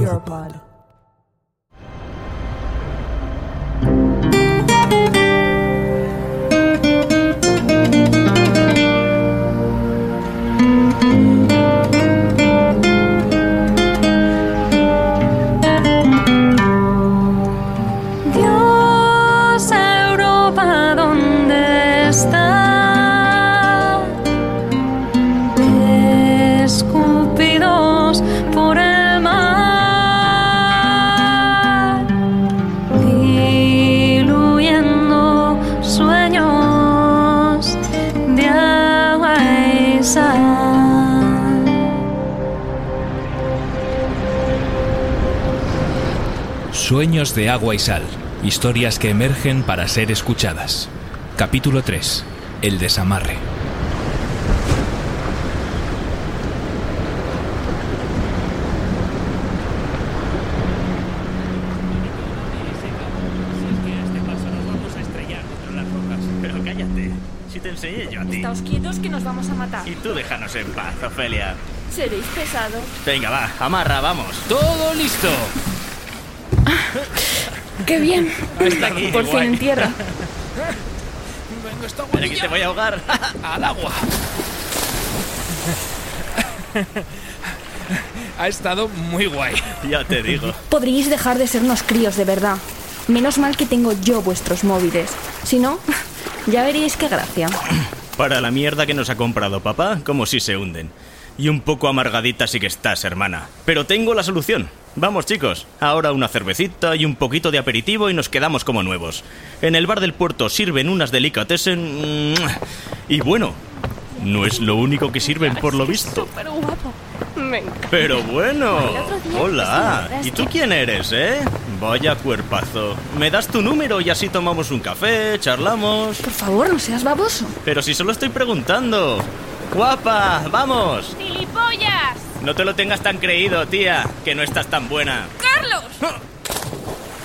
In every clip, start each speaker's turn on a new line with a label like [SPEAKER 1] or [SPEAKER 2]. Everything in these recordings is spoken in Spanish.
[SPEAKER 1] Europod.
[SPEAKER 2] De agua y sal.
[SPEAKER 3] Historias que emergen para ser escuchadas. Capítulo 3. El desamarre.
[SPEAKER 4] Pero cállate. Si te enseñé yo a ti.
[SPEAKER 1] Estáos quietos que nos vamos a matar.
[SPEAKER 4] Y tú déjanos en paz, Ofelia.
[SPEAKER 1] Seréis pesados.
[SPEAKER 4] Venga, va, amarra, vamos.
[SPEAKER 3] ¡Todo listo!
[SPEAKER 1] ¡Qué bien!
[SPEAKER 4] Está aquí,
[SPEAKER 1] Por fin
[SPEAKER 4] guay.
[SPEAKER 1] en tierra.
[SPEAKER 3] Venga, esta
[SPEAKER 4] que te voy a ahogar.
[SPEAKER 3] al agua. ha estado muy guay.
[SPEAKER 4] ya te digo.
[SPEAKER 1] Podríais dejar de ser unos críos de verdad. Menos mal que tengo yo vuestros móviles. Si no, ya veríais qué gracia.
[SPEAKER 4] Para la mierda que nos ha comprado papá, como si se hunden. Y un poco amargadita sí que estás, hermana. Pero tengo la solución. Vamos, chicos. Ahora una cervecita y un poquito de aperitivo y nos quedamos como nuevos. En el bar del puerto sirven unas delicatessen... ¡mua! Y bueno, no es lo único que sirven por lo visto.
[SPEAKER 1] Pero
[SPEAKER 4] bueno, hola. ¿Y tú quién eres, eh? Vaya cuerpazo. Me das tu número y así tomamos un café, charlamos.
[SPEAKER 1] Por favor, no seas baboso.
[SPEAKER 4] Pero si solo estoy preguntando. Guapa, vamos.
[SPEAKER 1] ¡Gilipollas!
[SPEAKER 4] No te lo tengas tan creído, tía, que no estás tan buena.
[SPEAKER 1] ¡Carlos!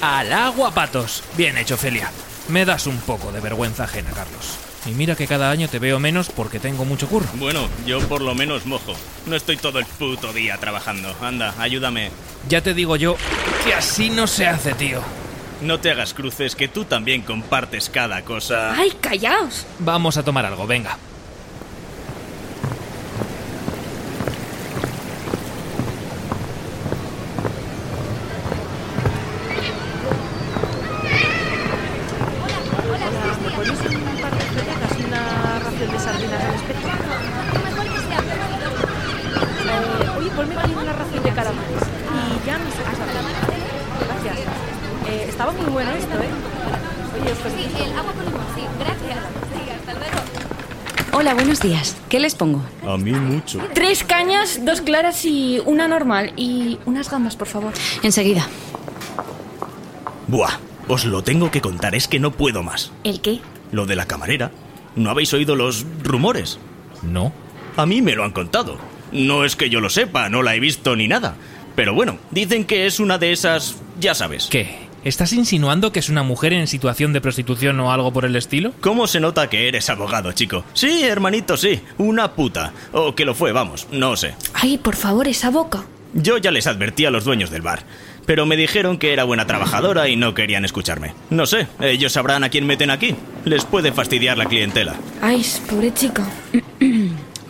[SPEAKER 3] Al agua, patos. Bien hecho, Celia. Me das un poco de vergüenza ajena, Carlos. Y mira que cada año te veo menos porque tengo mucho curro.
[SPEAKER 4] Bueno, yo por lo menos mojo. No estoy todo el puto día trabajando. Anda, ayúdame.
[SPEAKER 3] Ya te digo yo que así no se hace, tío.
[SPEAKER 4] No te hagas cruces, que tú también compartes cada cosa.
[SPEAKER 1] ¡Ay, callaos!
[SPEAKER 3] Vamos a tomar algo, venga.
[SPEAKER 1] Oye, ponme aquí una ración de calamares. Y ya mis a sardinas. Gracias. Eh, estaba muy bueno esto, ¿eh? Oye, os felicito.
[SPEAKER 5] el agua con limón, sí, gracias. Sí, hasta luego.
[SPEAKER 6] Hola, buenos días. ¿Qué les pongo?
[SPEAKER 4] A mí mucho.
[SPEAKER 1] Tres cañas, dos claras y una normal. Y unas gambas, por favor.
[SPEAKER 6] Enseguida.
[SPEAKER 4] Buah, os lo tengo que contar, es que no puedo más.
[SPEAKER 1] ¿El qué?
[SPEAKER 4] Lo de la camarera. ¿No habéis oído los rumores?
[SPEAKER 3] No.
[SPEAKER 4] A mí me lo han contado. No es que yo lo sepa, no la he visto ni nada. Pero bueno, dicen que es una de esas... ya sabes.
[SPEAKER 3] ¿Qué? ¿Estás insinuando que es una mujer en situación de prostitución o algo por el estilo?
[SPEAKER 4] ¿Cómo se nota que eres abogado, chico? Sí, hermanito, sí. Una puta. O que lo fue, vamos, no sé.
[SPEAKER 1] Ay, por favor, esa boca.
[SPEAKER 4] Yo ya les advertí a los dueños del bar. Pero me dijeron que era buena trabajadora y no querían escucharme. No sé, ellos sabrán a quién meten aquí. Les puede fastidiar la clientela.
[SPEAKER 1] Ay, pobre chica.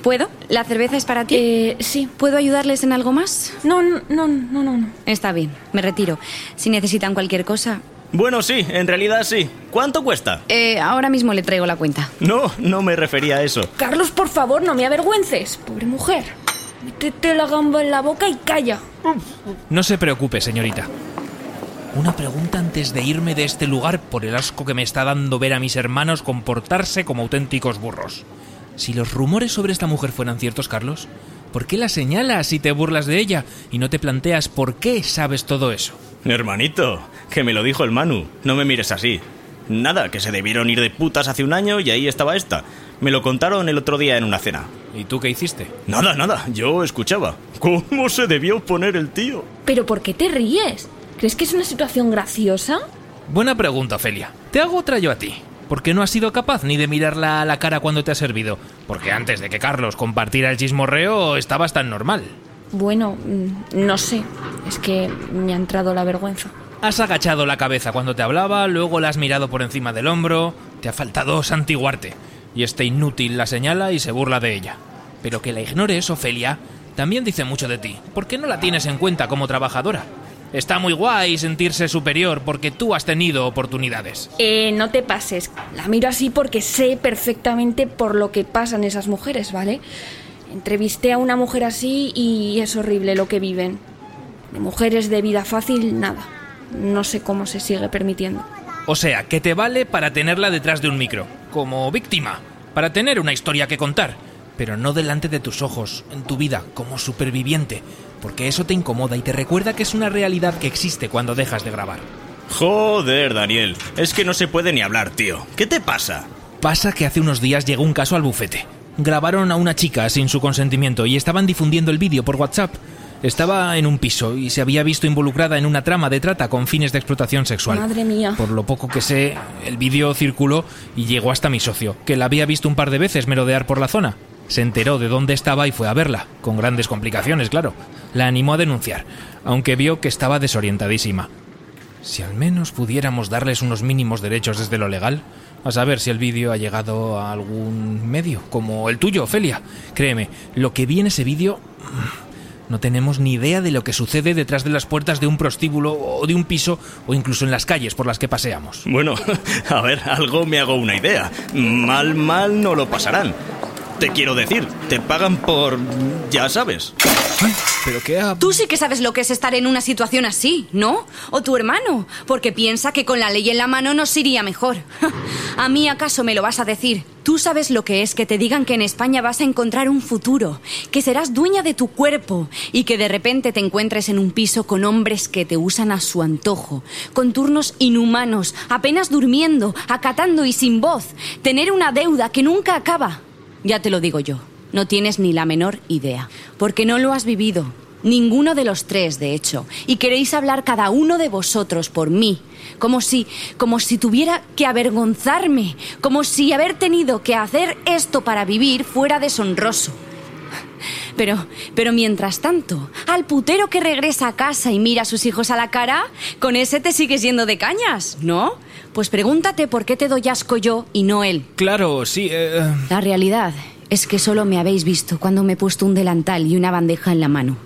[SPEAKER 6] ¿Puedo? ¿La cerveza es para ti?
[SPEAKER 1] Eh, sí.
[SPEAKER 6] ¿Puedo ayudarles en algo más?
[SPEAKER 1] No, no, no, no, no. no.
[SPEAKER 6] Está bien, me retiro. Si necesitan cualquier cosa...
[SPEAKER 4] Bueno, sí, en realidad sí. ¿Cuánto cuesta?
[SPEAKER 6] Eh, ahora mismo le traigo la cuenta.
[SPEAKER 4] No, no me refería a eso.
[SPEAKER 1] Carlos, por favor, no me avergüences. Pobre mujer. Métete la gamba en la boca y calla.
[SPEAKER 3] No se preocupe, señorita. Una pregunta antes de irme de este lugar por el asco que me está dando ver a mis hermanos comportarse como auténticos burros. Si los rumores sobre esta mujer fueran ciertos, Carlos, ¿Por qué la señalas y te burlas de ella y no te planteas por qué sabes todo eso?
[SPEAKER 4] Hermanito, que me lo dijo el Manu. No me mires así. Nada, que se debieron ir de putas hace un año y ahí estaba esta. Me lo contaron el otro día en una cena.
[SPEAKER 3] ¿Y tú qué hiciste?
[SPEAKER 4] Nada, nada, yo escuchaba. ¿Cómo se debió poner el tío?
[SPEAKER 7] ¿Pero por qué te ríes? ¿Crees que es una situación graciosa?
[SPEAKER 3] Buena pregunta, Ofelia. Te hago otra yo a ti. ¿Por qué no has sido capaz ni de mirarla a la cara cuando te ha servido? Porque antes de que Carlos compartiera el chismorreo estabas tan normal.
[SPEAKER 7] Bueno, mm, no sé. Es que me ha entrado la vergüenza.
[SPEAKER 3] Has agachado la cabeza cuando te hablaba, luego la has mirado por encima del hombro. Te ha faltado santiguarte. Y este inútil la señala y se burla de ella. Pero que la ignores, Ofelia, también dice mucho de ti. ¿Por qué no la tienes en cuenta como trabajadora? Está muy guay sentirse superior porque tú has tenido oportunidades.
[SPEAKER 7] Eh, no te pases. La miro así porque sé perfectamente por lo que pasan esas mujeres, ¿vale? Entrevisté a una mujer así y es horrible lo que viven. De mujeres de vida fácil, nada. No sé cómo se sigue permitiendo.
[SPEAKER 3] O sea, que te vale para tenerla detrás de un micro, como víctima, para tener una historia que contar, pero no delante de tus ojos, en tu vida, como superviviente, porque eso te incomoda y te recuerda que es una realidad que existe cuando dejas de grabar.
[SPEAKER 4] Joder, Daniel. Es que no se puede ni hablar, tío. ¿Qué te pasa?
[SPEAKER 3] Pasa que hace unos días llegó un caso al bufete. Grabaron a una chica sin su consentimiento y estaban difundiendo el vídeo por WhatsApp. Estaba en un piso y se había visto involucrada en una trama de trata con fines de explotación sexual.
[SPEAKER 7] Madre mía.
[SPEAKER 3] Por lo poco que sé, el vídeo circuló y llegó hasta mi socio, que la había visto un par de veces merodear por la zona. Se enteró de dónde estaba y fue a verla, con grandes complicaciones, claro. La animó a denunciar, aunque vio que estaba desorientadísima. Si al menos pudiéramos darles unos mínimos derechos desde lo legal, a saber si el vídeo ha llegado a algún medio, como el tuyo, Ofelia. Créeme, lo que vi en ese vídeo... mm, No tenemos ni idea de lo que sucede detrás de las puertas de un prostíbulo o de un piso o incluso en las calles por las que paseamos.
[SPEAKER 4] Bueno, a ver, algo me hago una idea. Mal, mal no lo pasarán. Te quiero decir, te pagan por... ya sabes.
[SPEAKER 3] ¿Pero qué ha...?
[SPEAKER 6] Tú sí que sabes lo que es estar en una situación así, ¿no? O tu hermano, porque piensa que con la ley en la mano nos iría mejor. ¿A mí acaso me lo vas a decir? Tú sabes lo que es que te digan que en España vas a encontrar un futuro, que serás dueña de tu cuerpo y que de repente te encuentres en un piso con hombres que te usan a su antojo, con turnos inhumanos, apenas durmiendo, acatando y sin voz, tener una deuda que nunca acaba. Ya te lo digo yo, no tienes ni la menor idea, porque no lo has vivido. Ninguno de los tres, de hecho, y queréis hablar cada uno de vosotros por mí, como si, como si tuviera que avergonzarme, como si haber tenido que hacer esto para vivir fuera deshonroso. Pero, pero mientras tanto, al putero que regresa a casa y mira a sus hijos a la cara, con ese te sigues yendo de cañas, ¿no? Pues pregúntate por qué te doy asco yo y no él.
[SPEAKER 3] Claro, sí. eh,
[SPEAKER 6] La realidad es que solo me habéis visto cuando me he puesto un delantal y una bandeja en la mano.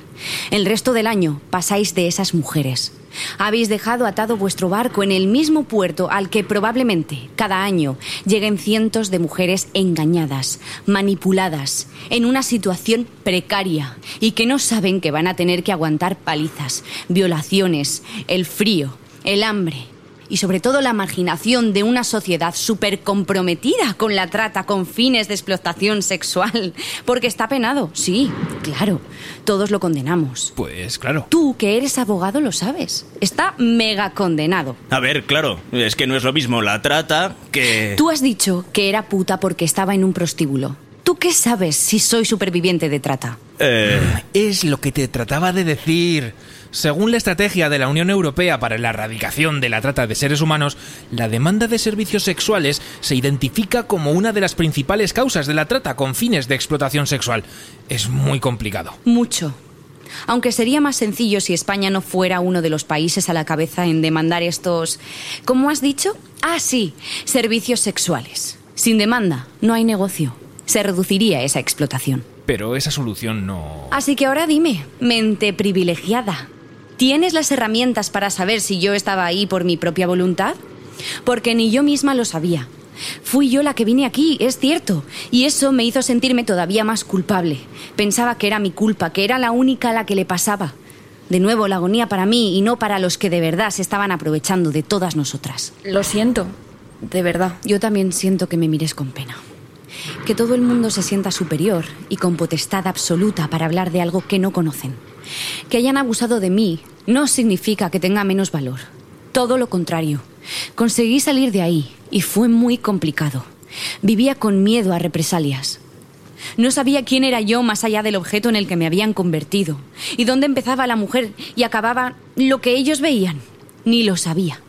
[SPEAKER 6] El resto del año pasáis de esas mujeres. Habéis dejado atado vuestro barco en el mismo puerto al que probablemente cada año lleguen cientos de mujeres engañadas, manipuladas, en una situación precaria y que no saben que van a tener que aguantar palizas, violaciones, el frío, el hambre y sobre todo la marginación de una sociedad súper comprometida con la trata con fines de explotación sexual. Porque está penado, sí, claro, todos lo condenamos.
[SPEAKER 3] Pues claro.
[SPEAKER 6] Tú, que eres abogado, lo sabes. Está mega condenado.
[SPEAKER 4] A ver, claro, es que no es lo mismo la trata que...
[SPEAKER 6] Tú has dicho que era puta porque estaba en un prostíbulo. ¿Tú qué sabes si soy superviviente de trata?
[SPEAKER 4] Eh,
[SPEAKER 3] Es lo que te trataba de decir. Según la estrategia de la Unión Europea para la erradicación de la trata de seres humanos, la demanda de servicios sexuales se identifica como una de las principales causas de la trata con fines de explotación sexual. Es muy complicado.
[SPEAKER 6] Mucho. Aunque sería más sencillo si España no fuera uno de los países a la cabeza en demandar estos... ¿Cómo has dicho? Ah, sí, servicios sexuales. Sin demanda, no hay negocio. Se reduciría esa explotación.
[SPEAKER 3] Pero esa solución no...
[SPEAKER 6] Así que ahora dime, mente privilegiada, ¿tienes las herramientas para saber si yo estaba ahí por mi propia voluntad? Porque ni yo misma lo sabía. Fui yo la que vine aquí, es cierto, y eso me hizo sentirme todavía más culpable. Pensaba que era mi culpa, que era la única a la que le pasaba. De nuevo, la agonía para mí y no para los que de verdad se estaban aprovechando de todas nosotras.
[SPEAKER 7] Lo siento, de verdad.
[SPEAKER 6] Yo también siento que me mires con pena. Que todo el mundo se sienta superior y con potestad absoluta para hablar de algo que no conocen. Que hayan abusado de mí no significa que tenga menos valor. Todo lo contrario. Conseguí salir de ahí y fue muy complicado. Vivía con miedo a represalias. No sabía quién era yo más allá del objeto en el que me habían convertido y dónde empezaba la mujer y acababa lo que ellos veían. Ni lo sabía.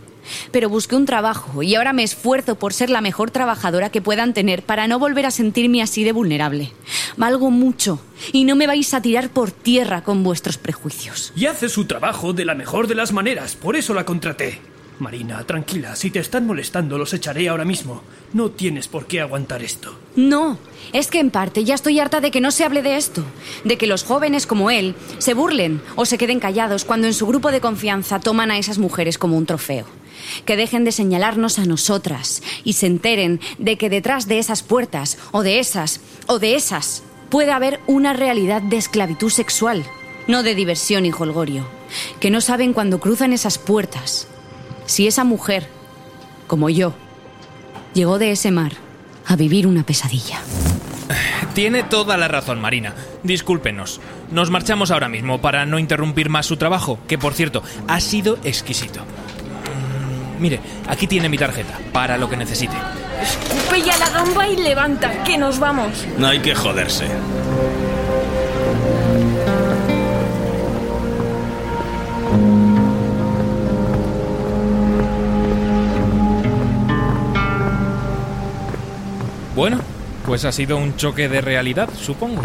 [SPEAKER 6] Pero busqué un trabajo y ahora me esfuerzo por ser la mejor trabajadora que puedan tener para no volver a sentirme así de vulnerable. Valgo mucho y no me vais a tirar por tierra con vuestros prejuicios.
[SPEAKER 8] Y hace su trabajo de la mejor de las maneras, por eso la contraté. Marina, tranquila, si te están molestando los echaré ahora mismo. No tienes por qué aguantar esto.
[SPEAKER 6] No, es que en parte ya estoy harta de que no se hable de esto, de que los jóvenes como él se burlen o se queden callados cuando en su grupo de confianza toman a esas mujeres como un trofeo. Que dejen de señalarnos a nosotras y se enteren de que detrás de esas puertas, o de esas, o de esas, puede haber una realidad de esclavitud sexual, no de diversión y jolgorio. Que no saben cuando cruzan esas puertas si esa mujer, como yo, llegó de ese mar a vivir una pesadilla.
[SPEAKER 3] Tiene toda la razón, Marina. Discúlpenos. Nos marchamos ahora mismo para no interrumpir más su trabajo, que por cierto, ha sido exquisito. Mire, aquí tiene mi tarjeta, para lo que necesite.
[SPEAKER 7] Escupe ya la gamba y levanta, que nos vamos.
[SPEAKER 4] No hay que joderse.
[SPEAKER 3] Bueno, pues ha sido un choque de realidad, supongo.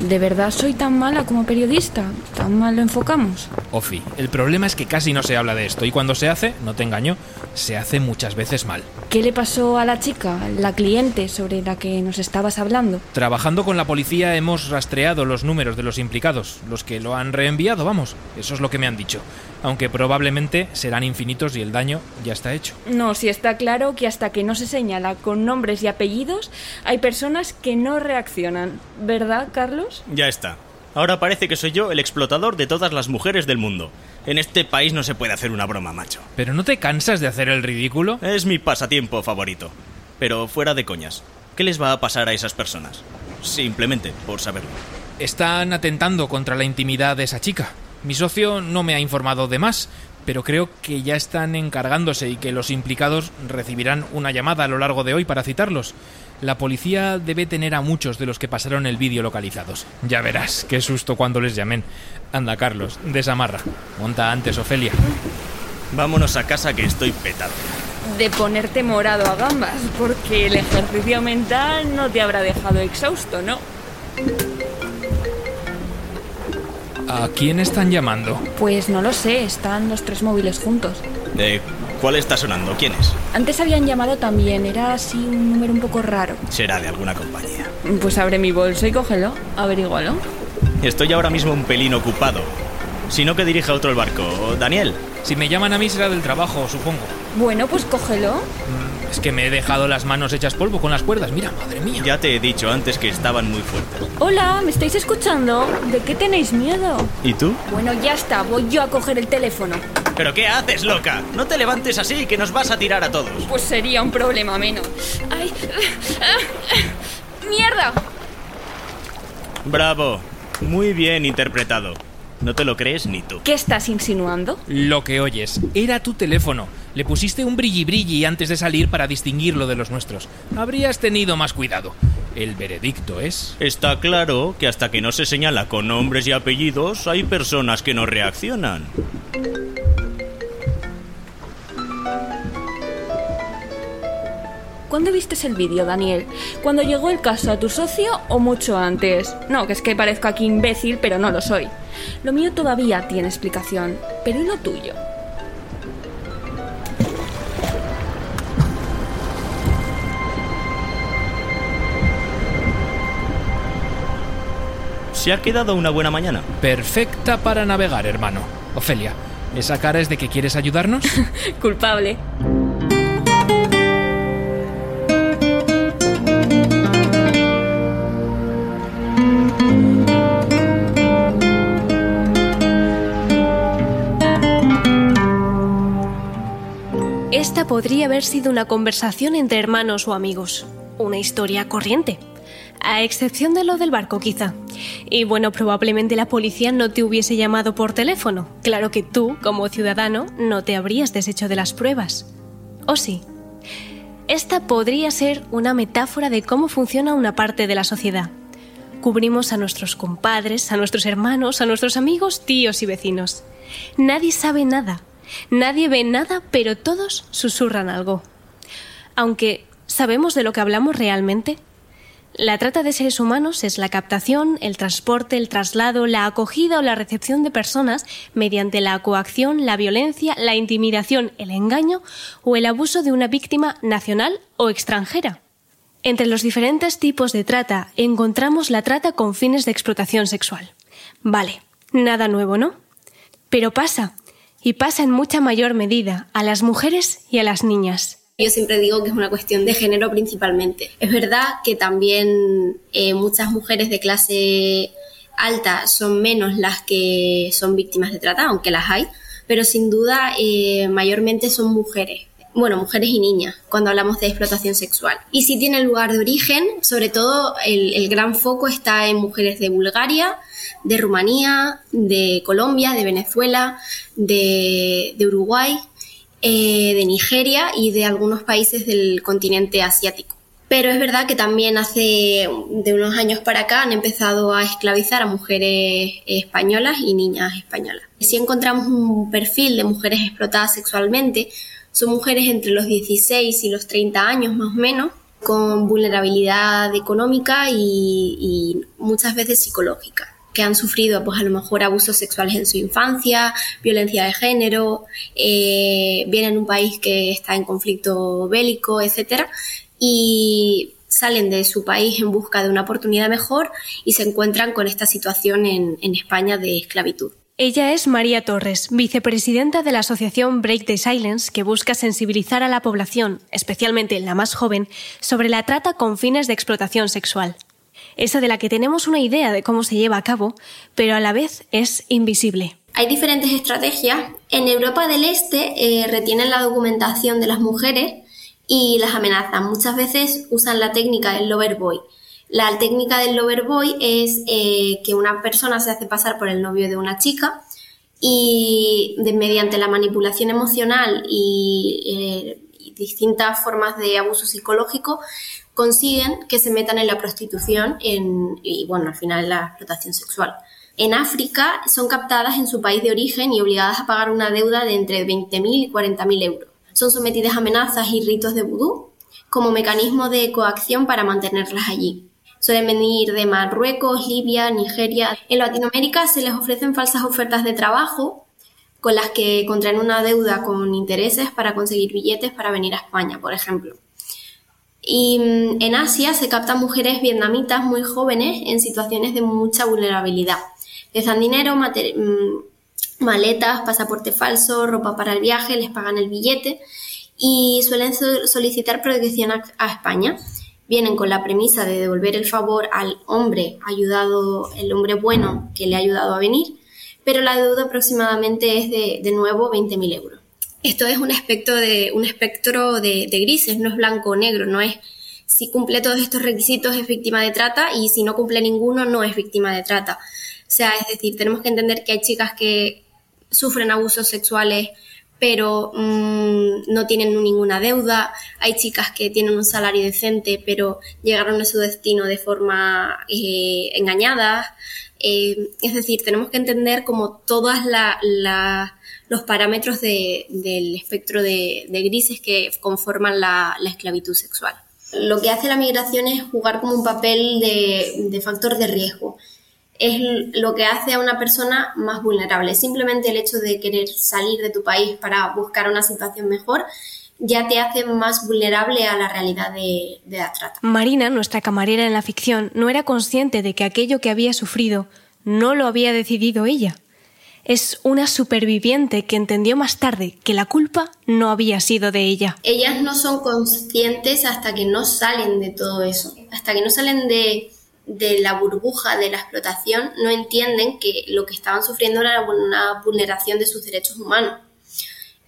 [SPEAKER 7] ¿De verdad soy tan mala como periodista? ¿Tan mal lo enfocamos?
[SPEAKER 3] Ofi, el problema es que casi no se habla de esto y cuando se hace, no te engaño, se hace muchas veces mal.
[SPEAKER 7] ¿Qué le pasó a la chica, la cliente sobre la que nos estabas hablando?
[SPEAKER 3] Trabajando con la policía hemos rastreado los números de los implicados, los que lo han reenviado, vamos, eso es lo que me han dicho. Aunque probablemente serán infinitos y el daño ya está hecho.
[SPEAKER 7] No, si está claro que hasta que no se señala con nombres y apellidos, hay personas que no reaccionan. ¿Verdad, Carlos?
[SPEAKER 4] Ya está. Ahora parece que soy yo el explotador de todas las mujeres del mundo. En este país no se puede hacer una broma, macho.
[SPEAKER 3] ¿Pero no te cansas de hacer el ridículo?
[SPEAKER 4] Es mi pasatiempo favorito. Pero fuera de coñas, ¿qué les va a pasar a esas personas? Simplemente por saberlo.
[SPEAKER 3] Están atentando contra la intimidad de esa chica. Mi socio no me ha informado de más, pero creo que ya están encargándose y que los implicados recibirán una llamada a lo largo de hoy para citarlos. La policía debe tener a muchos de los que pasaron el vídeo localizados. Ya verás, qué susto cuando les llamen. Anda, Carlos, desamarra. Monta antes, Ofelia.
[SPEAKER 4] Vámonos a casa que estoy petado.
[SPEAKER 7] De ponerte morado a gambas, porque el ejercicio mental no te habrá dejado exhausto, ¿no?
[SPEAKER 3] ¿A quién están llamando?
[SPEAKER 7] Pues no lo sé, están los tres móviles juntos.
[SPEAKER 4] Eh, ¿Cuál está sonando? ¿Quién es?
[SPEAKER 7] Antes habían llamado también, era así un número un poco raro.
[SPEAKER 4] Será de alguna compañía.
[SPEAKER 7] Pues abre mi bolso y cógelo, averígualo.
[SPEAKER 4] Estoy ahora mismo un pelín ocupado. Si no, que dirija otro el barco. Daniel.
[SPEAKER 3] Si me llaman a mí será del trabajo, supongo.
[SPEAKER 7] Bueno, pues cógelo.
[SPEAKER 3] Es que me he dejado las manos hechas polvo con las cuerdas. Mira, madre mía.
[SPEAKER 4] Ya te he dicho antes que estaban muy fuertes.
[SPEAKER 7] Hola, ¿me estáis escuchando? ¿De qué tenéis miedo?
[SPEAKER 4] ¿Y tú?
[SPEAKER 7] Bueno, ya está, voy yo a coger el teléfono.
[SPEAKER 4] ¿Pero qué haces, loca? No te levantes así, que nos vas a tirar a todos.
[SPEAKER 7] Pues sería un problema menos. ¡Ay! ¡Mierda!
[SPEAKER 4] Bravo. Muy bien interpretado. No te lo crees ni tú.
[SPEAKER 7] ¿Qué estás insinuando?
[SPEAKER 3] Lo que oyes, era tu teléfono. Le pusiste un brilli brilli antes de salir para distinguirlo de los nuestros. Habrías tenido más cuidado. El veredicto es...
[SPEAKER 4] Está claro que hasta que no se señala con nombres y apellidos, hay personas que no reaccionan.
[SPEAKER 7] ¿Cuándo vistes el vídeo, Daniel? ¿Cuando llegó el caso a tu socio o mucho antes? No, que es que parezco aquí imbécil, pero no lo soy. Lo mío todavía tiene explicación, pero ¿y lo tuyo?
[SPEAKER 4] ¿Se ha quedado una buena mañana?
[SPEAKER 3] Perfecta para navegar, hermano. Ofelia, ¿esa cara es de que quieres ayudarnos?
[SPEAKER 7] Culpable.
[SPEAKER 9] Podría haber sido una conversación entre hermanos o amigos. una historia corriente. A excepción de lo del barco, quizá. Y bueno, probablemente la policía no te hubiese llamado por teléfono. Claro que tú, como ciudadano, no te habrías deshecho de las pruebas. ¿O sí? Esta podría ser una metáfora de cómo funciona una parte de la sociedad. Cubrimos a nuestros compadres, a nuestros hermanos, a nuestros amigos, tíos y vecinos. Nadie sabe nada, nadie ve nada, pero todos susurran algo. Aunque, ¿sabemos de lo que hablamos realmente? La trata de seres humanos es la captación, el transporte, el traslado, la acogida o la recepción de personas mediante la coacción, la violencia, la intimidación, el engaño o el abuso de una víctima nacional o extranjera. Entre los diferentes tipos de trata encontramos la trata con fines de explotación sexual. Vale, nada nuevo, ¿no? Pero pasa, y pasa en mucha mayor medida, a las mujeres y a las niñas.
[SPEAKER 10] Yo siempre digo que es una cuestión de género principalmente. Es verdad que también eh, muchas mujeres de clase alta son menos las que son víctimas de trata, aunque las hay, pero sin duda eh, mayormente son mujeres. Bueno, mujeres y niñas, cuando hablamos de explotación sexual. Y si tiene lugar de origen, sobre todo el, gran foco está en mujeres de Bulgaria, de Rumanía, de Colombia, de Venezuela, de, de Uruguay, eh, de Nigeria y de algunos países del continente asiático. Pero es verdad que también hace de unos años para acá han empezado a esclavizar a mujeres españolas y niñas españolas. Si encontramos un perfil de mujeres explotadas sexualmente, son mujeres entre los 16 y los 30 años más o menos, con vulnerabilidad económica y, muchas veces psicológica que han sufrido pues a lo mejor abusos sexuales en su infancia, violencia de género, eh, vienen en un país que está en conflicto bélico, etcétera, y salen de su país en busca de una oportunidad mejor y se encuentran con esta situación en España de esclavitud.
[SPEAKER 9] Ella es María Torres, vicepresidenta de la asociación Break the Silence, que busca sensibilizar a la población, especialmente la más joven, sobre la trata con fines de explotación sexual esa de la que tenemos una idea de cómo se lleva a cabo, pero a la vez es invisible.
[SPEAKER 10] Hay diferentes estrategias. En Europa del Este eh, retienen la documentación de las mujeres y las amenazan. Muchas veces usan la técnica del lover boy. La técnica del lover boy es eh, que una persona se hace pasar por el novio de una chica y de, mediante la manipulación emocional y, eh, distintas formas de abuso psicológico consiguen que se metan en la prostitución y, bueno, al final en la explotación sexual. En África son captadas en su país de origen y obligadas a pagar una deuda de entre 20.000 y 40.000 euros. Son sometidas a amenazas y ritos de vudú como mecanismo de coacción para mantenerlas allí. Suelen venir de Marruecos, Libia, Nigeria. En Latinoamérica se les ofrecen falsas ofertas de trabajo con las que contraen una deuda con intereses para conseguir billetes para venir a España, por ejemplo. Y mm, en Asia se captan mujeres vietnamitas muy jóvenes en situaciones de mucha vulnerabilidad. Les dan dinero, mm, maletas, pasaporte falso, ropa para el viaje, les pagan el billete y suelen solicitar protección a, España. Vienen con la premisa de devolver el favor al hombre ayudado, el hombre bueno que le ha ayudado a venir, pero la deuda aproximadamente es de, de nuevo 20.000 euros esto es un espectro de, un espectro de, grises, no es blanco o negro, no es si cumple todos estos requisitos es víctima de trata y si no cumple ninguno no es víctima de trata. O sea, es decir, tenemos que entender que hay chicas que sufren abusos sexuales pero mmm, no tienen ninguna deuda, hay chicas que tienen un salario decente pero llegaron a su destino de forma eh, engañada. Eh, es decir, tenemos que entender como la, los parámetros de, del espectro de, grises que conforman la, la, esclavitud sexual. Lo que hace la migración es jugar como un papel de factor de riesgo. Es lo que hace a una persona más vulnerable. Simplemente el hecho de querer salir de tu país para buscar una situación mejor ya te hace más vulnerable a la realidad de, de la trata.
[SPEAKER 9] Marina, nuestra camarera en la ficción, no era consciente de que aquello que había sufrido no lo había decidido ella es una superviviente que entendió más tarde que la culpa no había sido de ella.
[SPEAKER 10] Ellas no son conscientes hasta que no salen de todo eso, hasta que no salen de, de la burbuja de la explotación, no entienden que lo que estaban sufriendo era una vulneración de sus derechos humanos.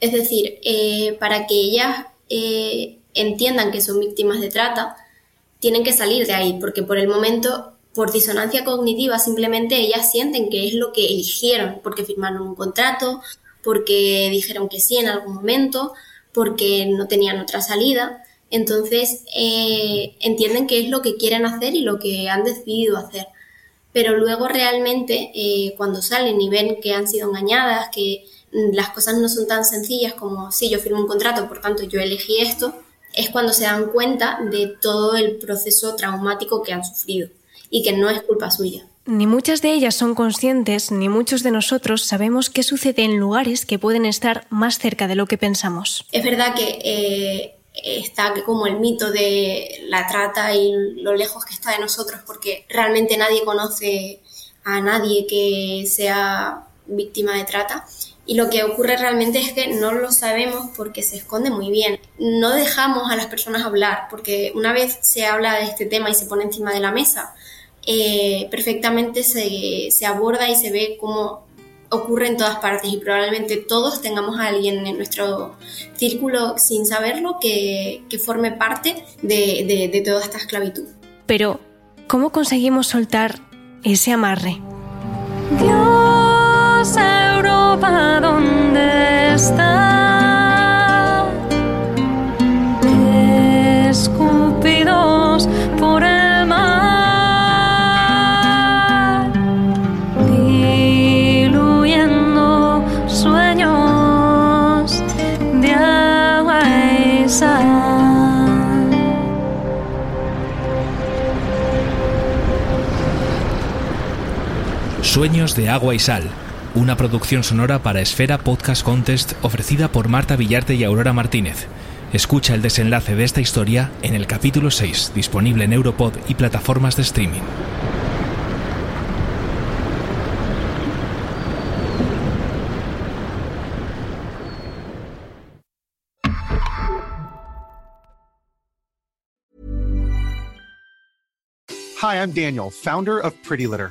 [SPEAKER 10] Es decir, eh, para que ellas eh, entiendan que son víctimas de trata, tienen que salir de ahí, porque por el momento, por disonancia cognitiva, simplemente ellas sienten que es lo que eligieron, porque firmaron un contrato, porque dijeron que sí en algún momento, porque no tenían otra salida. Entonces eh, entienden que es lo que quieren hacer y lo que han decidido hacer. Pero luego realmente eh, cuando salen y ven que han sido engañadas, que mm, las cosas no son tan sencillas como sí, yo firmo un contrato, por tanto yo elegí esto, es cuando se dan cuenta de todo el proceso traumático que han sufrido y que no es culpa suya.
[SPEAKER 9] Ni muchas de ellas son conscientes, ni muchos de nosotros sabemos qué sucede en lugares que pueden estar más cerca de lo que pensamos.
[SPEAKER 10] Es verdad que eh, está como el mito de la trata y lo lejos que está de nosotros, porque realmente nadie conoce a nadie que sea víctima de trata. Y lo que ocurre realmente es que no lo sabemos porque se esconde muy bien. No dejamos a las personas hablar, porque una vez se habla de este tema y se pone encima de la mesa, eh, perfectamente se, se aborda y se ve cómo ocurre en todas partes y probablemente todos tengamos a alguien en nuestro círculo sin saberlo que, que forme parte de, de, de toda esta esclavitud.
[SPEAKER 9] Pero, ¿cómo conseguimos soltar ese amarre?
[SPEAKER 2] Dios,
[SPEAKER 3] de agua y sal, una producción sonora para Esfera Podcast Contest ofrecida por Marta Villarte y Aurora Martínez. Escucha el desenlace de esta historia en el capítulo 6, disponible en Europod y plataformas de streaming.
[SPEAKER 11] Hi, I'm Daniel, founder of Pretty Litter.